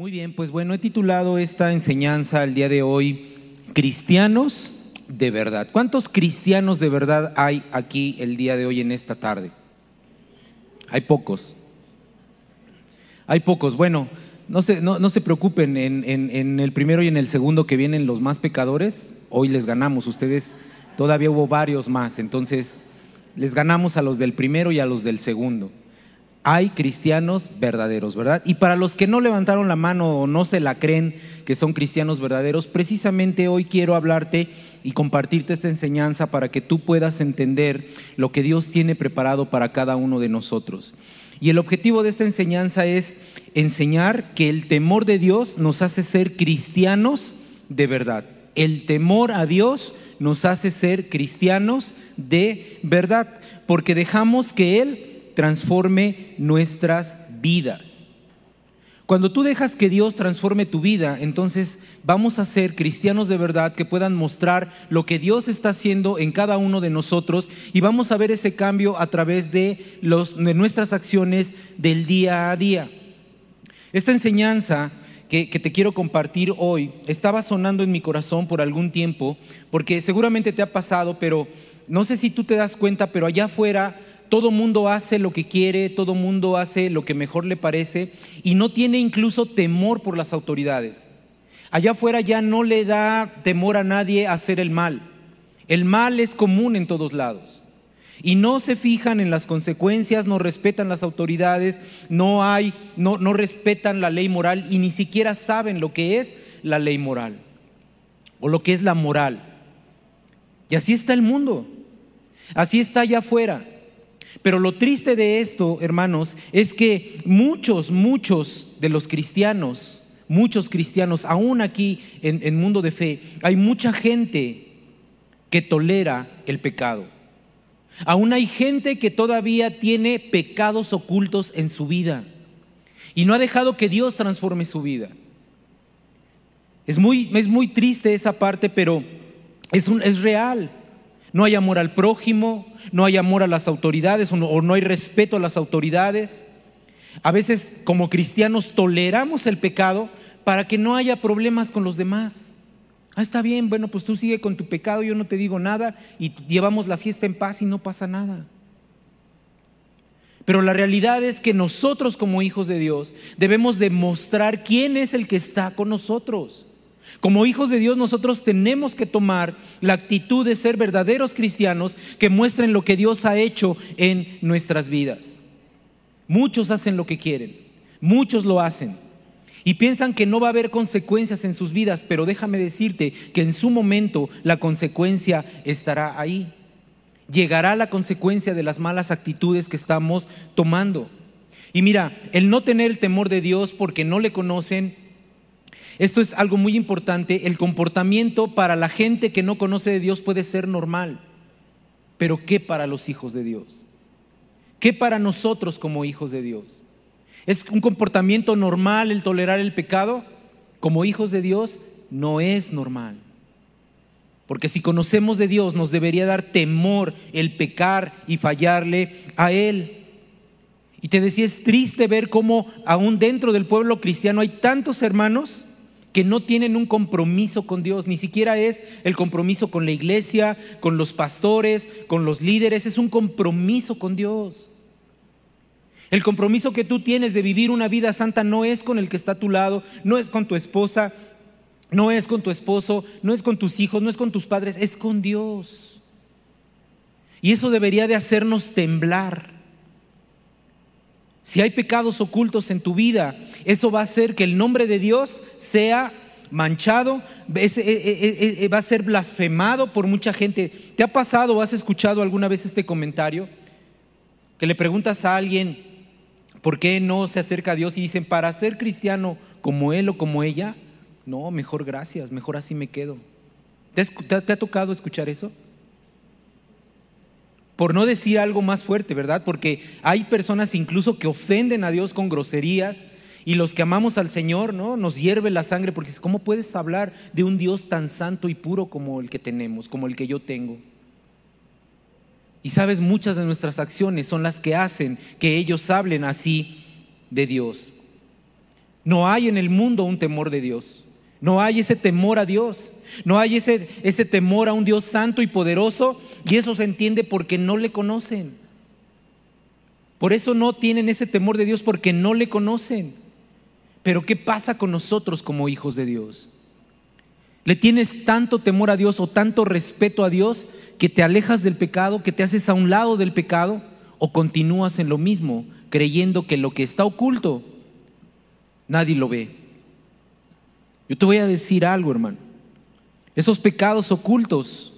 Muy bien, pues bueno, he titulado esta enseñanza el día de hoy Cristianos de verdad. ¿Cuántos cristianos de verdad hay aquí el día de hoy en esta tarde? Hay pocos. Hay pocos. Bueno, no se, no, no se preocupen, en, en- en el primero y en el segundo que vienen los más pecadores, hoy les ganamos. Ustedes todavía hubo varios más, entonces les ganamos a los del primero y a los del segundo hay cristianos verdaderos, ¿verdad? Y para los que no levantaron la mano o no se la creen que son cristianos verdaderos, precisamente hoy quiero hablarte y compartirte esta enseñanza para que tú puedas entender lo que Dios tiene preparado para cada uno de nosotros. Y el objetivo de esta enseñanza es enseñar que el temor de Dios nos hace ser cristianos de verdad. El temor a Dios nos hace ser cristianos de verdad, porque dejamos que Él transforme nuestras vidas. Cuando tú dejas que Dios transforme tu vida, entonces vamos a ser cristianos de verdad que puedan mostrar lo que Dios está haciendo en cada uno de nosotros y vamos a ver ese cambio a través de, los, de nuestras acciones del día a día. Esta enseñanza que, que te quiero compartir hoy estaba sonando en mi corazón por algún tiempo, porque seguramente te ha pasado, pero no sé si tú te das cuenta, pero allá afuera todo mundo hace lo que quiere, todo mundo hace lo que mejor le parece y no tiene incluso temor por las autoridades. Allá afuera ya no le da temor a nadie hacer el mal. El mal es común en todos lados. Y no se fijan en las consecuencias, no respetan las autoridades, no hay, no, no respetan la ley moral y ni siquiera saben lo que es la ley moral o lo que es la moral. Y así está el mundo. Así está allá afuera. Pero lo triste de esto, hermanos, es que muchos, muchos de los cristianos, muchos cristianos, aún aquí en, en mundo de fe, hay mucha gente que tolera el pecado. Aún hay gente que todavía tiene pecados ocultos en su vida y no ha dejado que Dios transforme su vida. Es muy, es muy triste esa parte, pero es, un, es real. No hay amor al prójimo, no hay amor a las autoridades o no, o no hay respeto a las autoridades. A veces como cristianos toleramos el pecado para que no haya problemas con los demás. Ah, está bien, bueno, pues tú sigue con tu pecado, yo no te digo nada y llevamos la fiesta en paz y no pasa nada. Pero la realidad es que nosotros como hijos de Dios debemos demostrar quién es el que está con nosotros. Como hijos de Dios nosotros tenemos que tomar la actitud de ser verdaderos cristianos que muestren lo que Dios ha hecho en nuestras vidas. Muchos hacen lo que quieren, muchos lo hacen y piensan que no va a haber consecuencias en sus vidas, pero déjame decirte que en su momento la consecuencia estará ahí. Llegará la consecuencia de las malas actitudes que estamos tomando. Y mira, el no tener el temor de Dios porque no le conocen, esto es algo muy importante, el comportamiento para la gente que no conoce de Dios puede ser normal, pero ¿qué para los hijos de Dios? ¿Qué para nosotros como hijos de Dios? ¿Es un comportamiento normal el tolerar el pecado? Como hijos de Dios no es normal. Porque si conocemos de Dios nos debería dar temor el pecar y fallarle a Él. Y te decía, es triste ver cómo aún dentro del pueblo cristiano hay tantos hermanos que no tienen un compromiso con Dios, ni siquiera es el compromiso con la iglesia, con los pastores, con los líderes, es un compromiso con Dios. El compromiso que tú tienes de vivir una vida santa no es con el que está a tu lado, no es con tu esposa, no es con tu esposo, no es con tus hijos, no es con tus padres, es con Dios. Y eso debería de hacernos temblar. Si hay pecados ocultos en tu vida, eso va a hacer que el nombre de Dios sea manchado, eh, eh, eh, va a ser blasfemado por mucha gente. ¿Te ha pasado o has escuchado alguna vez este comentario? Que le preguntas a alguien, ¿por qué no se acerca a Dios? Y dicen, para ser cristiano como él o como ella, no, mejor gracias, mejor así me quedo. ¿Te, te ha tocado escuchar eso? Por no decir algo más fuerte, ¿verdad? Porque hay personas incluso que ofenden a Dios con groserías y los que amamos al Señor, ¿no? Nos hierve la sangre porque ¿cómo puedes hablar de un Dios tan santo y puro como el que tenemos, como el que yo tengo? Y sabes, muchas de nuestras acciones son las que hacen que ellos hablen así de Dios. No hay en el mundo un temor de Dios. No hay ese temor a Dios. No hay ese, ese temor a un Dios santo y poderoso. Y eso se entiende porque no le conocen. Por eso no tienen ese temor de Dios porque no le conocen. Pero ¿qué pasa con nosotros como hijos de Dios? ¿Le tienes tanto temor a Dios o tanto respeto a Dios que te alejas del pecado, que te haces a un lado del pecado o continúas en lo mismo, creyendo que lo que está oculto nadie lo ve? Yo te voy a decir algo, hermano. Esos pecados ocultos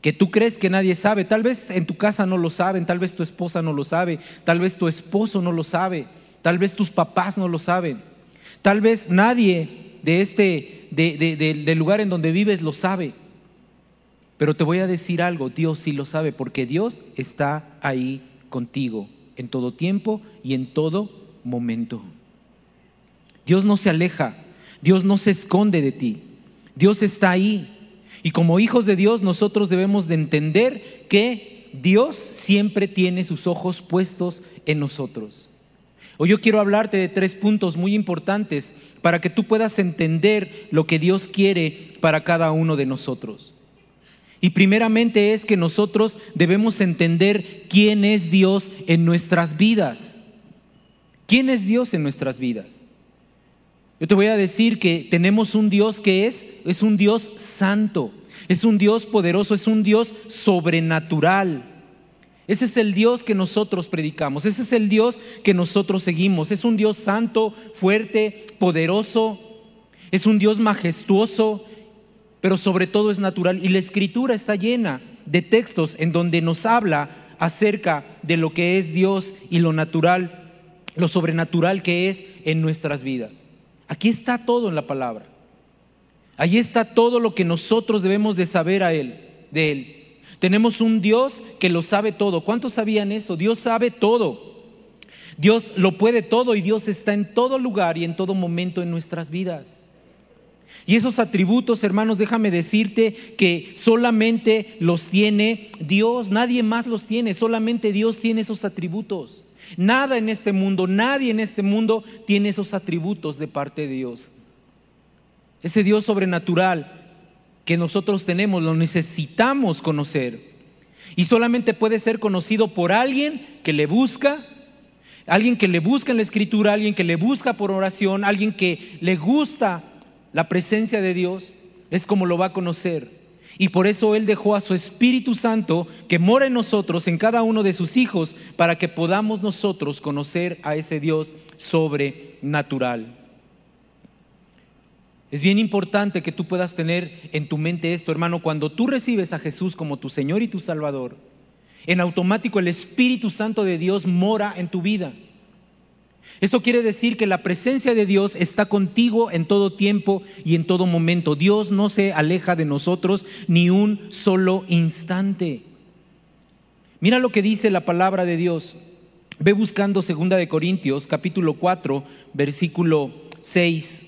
que tú crees que nadie sabe, tal vez en tu casa no lo saben, tal vez tu esposa no lo sabe, tal vez tu esposo no lo sabe, tal vez tus papás no lo saben, tal vez nadie de este, del lugar en donde vives lo sabe. Pero te voy a decir algo, Dios sí lo sabe, porque Dios está ahí contigo en todo tiempo y en todo momento. Dios no se aleja, Dios no se esconde de ti, Dios está ahí. Y como hijos de Dios nosotros debemos de entender que Dios siempre tiene sus ojos puestos en nosotros. Hoy yo quiero hablarte de tres puntos muy importantes para que tú puedas entender lo que Dios quiere para cada uno de nosotros. Y primeramente es que nosotros debemos entender quién es Dios en nuestras vidas. ¿Quién es Dios en nuestras vidas? Yo te voy a decir que tenemos un Dios que es, es un Dios santo, es un Dios poderoso, es un Dios sobrenatural. Ese es el Dios que nosotros predicamos, ese es el Dios que nosotros seguimos. Es un Dios santo, fuerte, poderoso, es un Dios majestuoso, pero sobre todo es natural. Y la escritura está llena de textos en donde nos habla acerca de lo que es Dios y lo natural, lo sobrenatural que es en nuestras vidas. Aquí está todo en la palabra. Ahí está todo lo que nosotros debemos de saber a él, de él. Tenemos un Dios que lo sabe todo. ¿Cuántos sabían eso? Dios sabe todo. Dios lo puede todo y Dios está en todo lugar y en todo momento en nuestras vidas. Y esos atributos, hermanos, déjame decirte que solamente los tiene Dios, nadie más los tiene, solamente Dios tiene esos atributos. Nada en este mundo, nadie en este mundo tiene esos atributos de parte de Dios. Ese Dios sobrenatural que nosotros tenemos, lo necesitamos conocer. Y solamente puede ser conocido por alguien que le busca, alguien que le busca en la escritura, alguien que le busca por oración, alguien que le gusta la presencia de Dios, es como lo va a conocer. Y por eso Él dejó a su Espíritu Santo que mora en nosotros, en cada uno de sus hijos, para que podamos nosotros conocer a ese Dios sobrenatural. Es bien importante que tú puedas tener en tu mente esto, hermano, cuando tú recibes a Jesús como tu Señor y tu Salvador, en automático el Espíritu Santo de Dios mora en tu vida. Eso quiere decir que la presencia de Dios está contigo en todo tiempo y en todo momento. Dios no se aleja de nosotros ni un solo instante. Mira lo que dice la palabra de Dios. Ve buscando segunda de Corintios capítulo 4, versículo 6.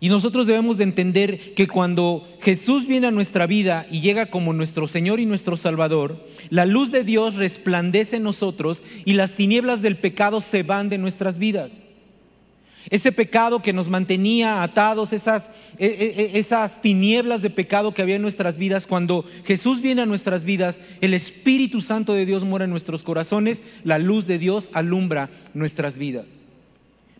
Y nosotros debemos de entender que cuando Jesús viene a nuestra vida y llega como nuestro Señor y nuestro Salvador, la luz de Dios resplandece en nosotros y las tinieblas del pecado se van de nuestras vidas. Ese pecado que nos mantenía atados, esas, e, e, e, esas tinieblas de pecado que había en nuestras vidas, cuando Jesús viene a nuestras vidas, el Espíritu Santo de Dios mora en nuestros corazones, la luz de Dios alumbra nuestras vidas.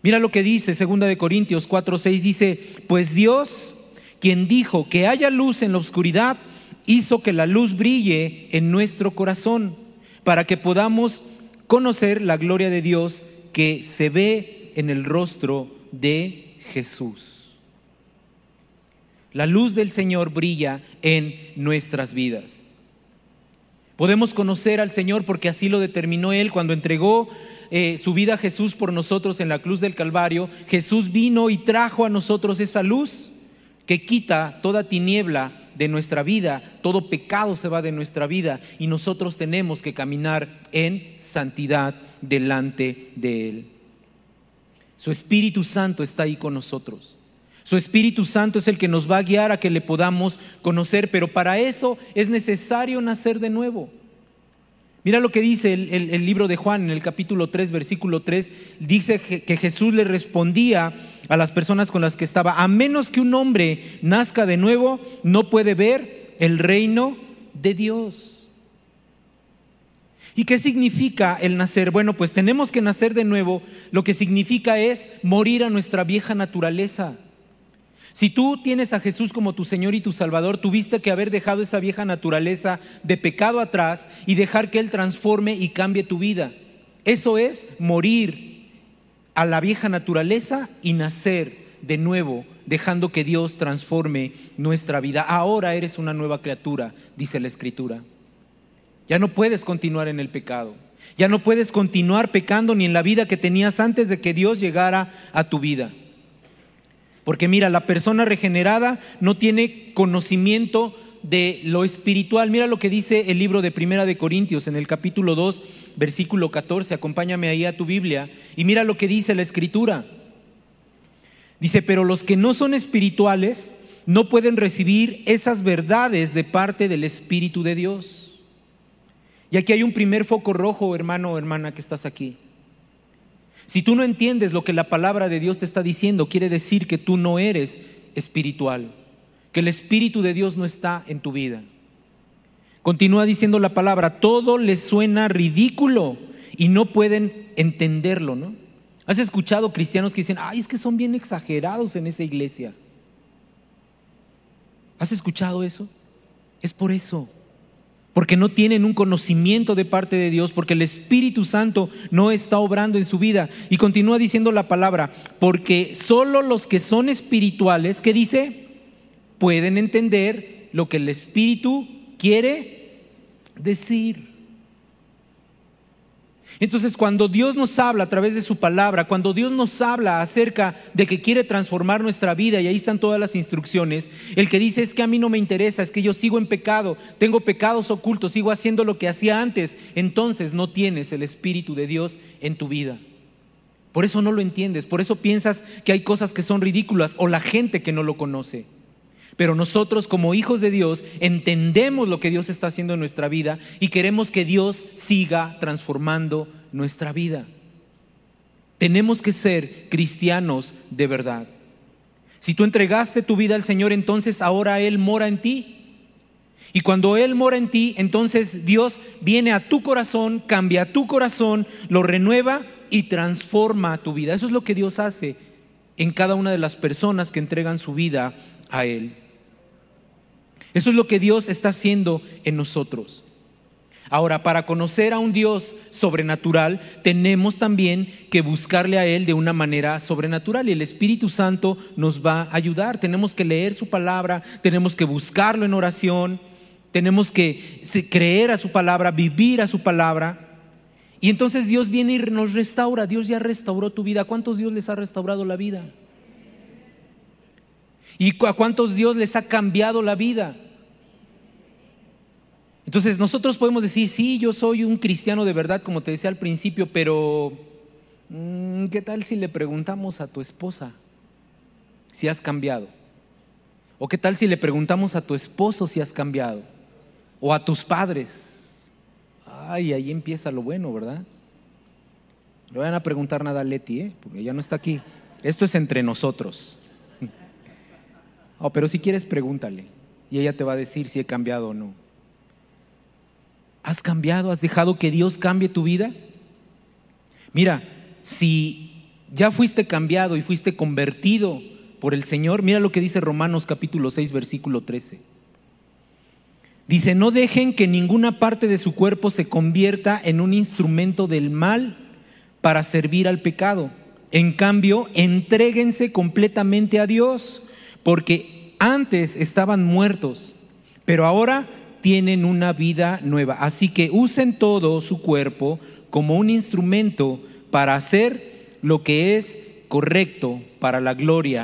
Mira lo que dice 2 de Corintios 4, 6 dice, pues Dios, quien dijo que haya luz en la oscuridad, hizo que la luz brille en nuestro corazón, para que podamos conocer la gloria de Dios que se ve en el rostro de Jesús. La luz del Señor brilla en nuestras vidas. Podemos conocer al Señor porque así lo determinó Él cuando entregó eh, su vida Jesús por nosotros en la cruz del Calvario, Jesús vino y trajo a nosotros esa luz que quita toda tiniebla de nuestra vida, todo pecado se va de nuestra vida y nosotros tenemos que caminar en santidad delante de Él. Su Espíritu Santo está ahí con nosotros. Su Espíritu Santo es el que nos va a guiar a que le podamos conocer, pero para eso es necesario nacer de nuevo. Mira lo que dice el, libro de Juan en el capítulo 3, versículo 3. Dice que Jesús le respondía a las personas con las que estaba, a menos que un hombre nazca de nuevo, no puede ver el reino de Dios. ¿Y qué significa el nacer? Bueno, pues tenemos que nacer de nuevo. Lo que significa es morir a nuestra vieja naturaleza. Si tú tienes a Jesús como tu Señor y tu Salvador, tuviste que haber dejado esa vieja naturaleza de pecado atrás y dejar que Él transforme y cambie tu vida. Eso es morir a la vieja naturaleza y nacer de nuevo, dejando que Dios transforme nuestra vida. Ahora eres una nueva criatura, dice la Escritura. Ya no puedes continuar en el pecado. Ya no puedes continuar pecando ni en la vida que tenías antes de que Dios llegara a tu vida. Porque mira, la persona regenerada no tiene conocimiento de lo espiritual. Mira lo que dice el libro de Primera de Corintios en el capítulo 2, versículo 14. Acompáñame ahí a tu Biblia y mira lo que dice la escritura. Dice, pero los que no son espirituales no pueden recibir esas verdades de parte del Espíritu de Dios. Y aquí hay un primer foco rojo, hermano o hermana, que estás aquí. Si tú no entiendes lo que la palabra de Dios te está diciendo, quiere decir que tú no eres espiritual, que el Espíritu de Dios no está en tu vida. Continúa diciendo la palabra, todo les suena ridículo y no pueden entenderlo, ¿no? ¿Has escuchado cristianos que dicen, ay, es que son bien exagerados en esa iglesia? ¿Has escuchado eso? Es por eso porque no tienen un conocimiento de parte de Dios, porque el Espíritu Santo no está obrando en su vida. Y continúa diciendo la palabra, porque solo los que son espirituales, ¿qué dice? Pueden entender lo que el Espíritu quiere decir. Entonces, cuando Dios nos habla a través de su palabra, cuando Dios nos habla acerca de que quiere transformar nuestra vida, y ahí están todas las instrucciones, el que dice es que a mí no me interesa, es que yo sigo en pecado, tengo pecados ocultos, sigo haciendo lo que hacía antes, entonces no tienes el Espíritu de Dios en tu vida. Por eso no lo entiendes, por eso piensas que hay cosas que son ridículas o la gente que no lo conoce. Pero nosotros como hijos de Dios entendemos lo que Dios está haciendo en nuestra vida y queremos que Dios siga transformando nuestra vida. Tenemos que ser cristianos de verdad. Si tú entregaste tu vida al Señor, entonces ahora Él mora en ti. Y cuando Él mora en ti, entonces Dios viene a tu corazón, cambia tu corazón, lo renueva y transforma tu vida. Eso es lo que Dios hace en cada una de las personas que entregan su vida a Él. Eso es lo que Dios está haciendo en nosotros. Ahora, para conocer a un Dios sobrenatural, tenemos también que buscarle a Él de una manera sobrenatural y el Espíritu Santo nos va a ayudar. Tenemos que leer su palabra, tenemos que buscarlo en oración, tenemos que creer a su palabra, vivir a su palabra. Y entonces Dios viene y nos restaura. Dios ya restauró tu vida. ¿Cuántos Dios les ha restaurado la vida? ¿Y a cuántos Dios les ha cambiado la vida? Entonces nosotros podemos decir, sí, yo soy un cristiano de verdad, como te decía al principio, pero mm, ¿qué tal si le preguntamos a tu esposa si has cambiado? ¿O qué tal si le preguntamos a tu esposo si has cambiado? ¿O a tus padres? Ay, ahí empieza lo bueno, ¿verdad? No vayan a preguntar nada a Leti, ¿eh? porque ella no está aquí. Esto es entre nosotros. Oh, pero si quieres, pregúntale. Y ella te va a decir si he cambiado o no. ¿Has cambiado? ¿Has dejado que Dios cambie tu vida? Mira, si ya fuiste cambiado y fuiste convertido por el Señor, mira lo que dice Romanos capítulo 6, versículo 13. Dice, no dejen que ninguna parte de su cuerpo se convierta en un instrumento del mal para servir al pecado. En cambio, entréguense completamente a Dios, porque antes estaban muertos, pero ahora tienen una vida nueva. Así que usen todo su cuerpo como un instrumento para hacer lo que es correcto para la gloria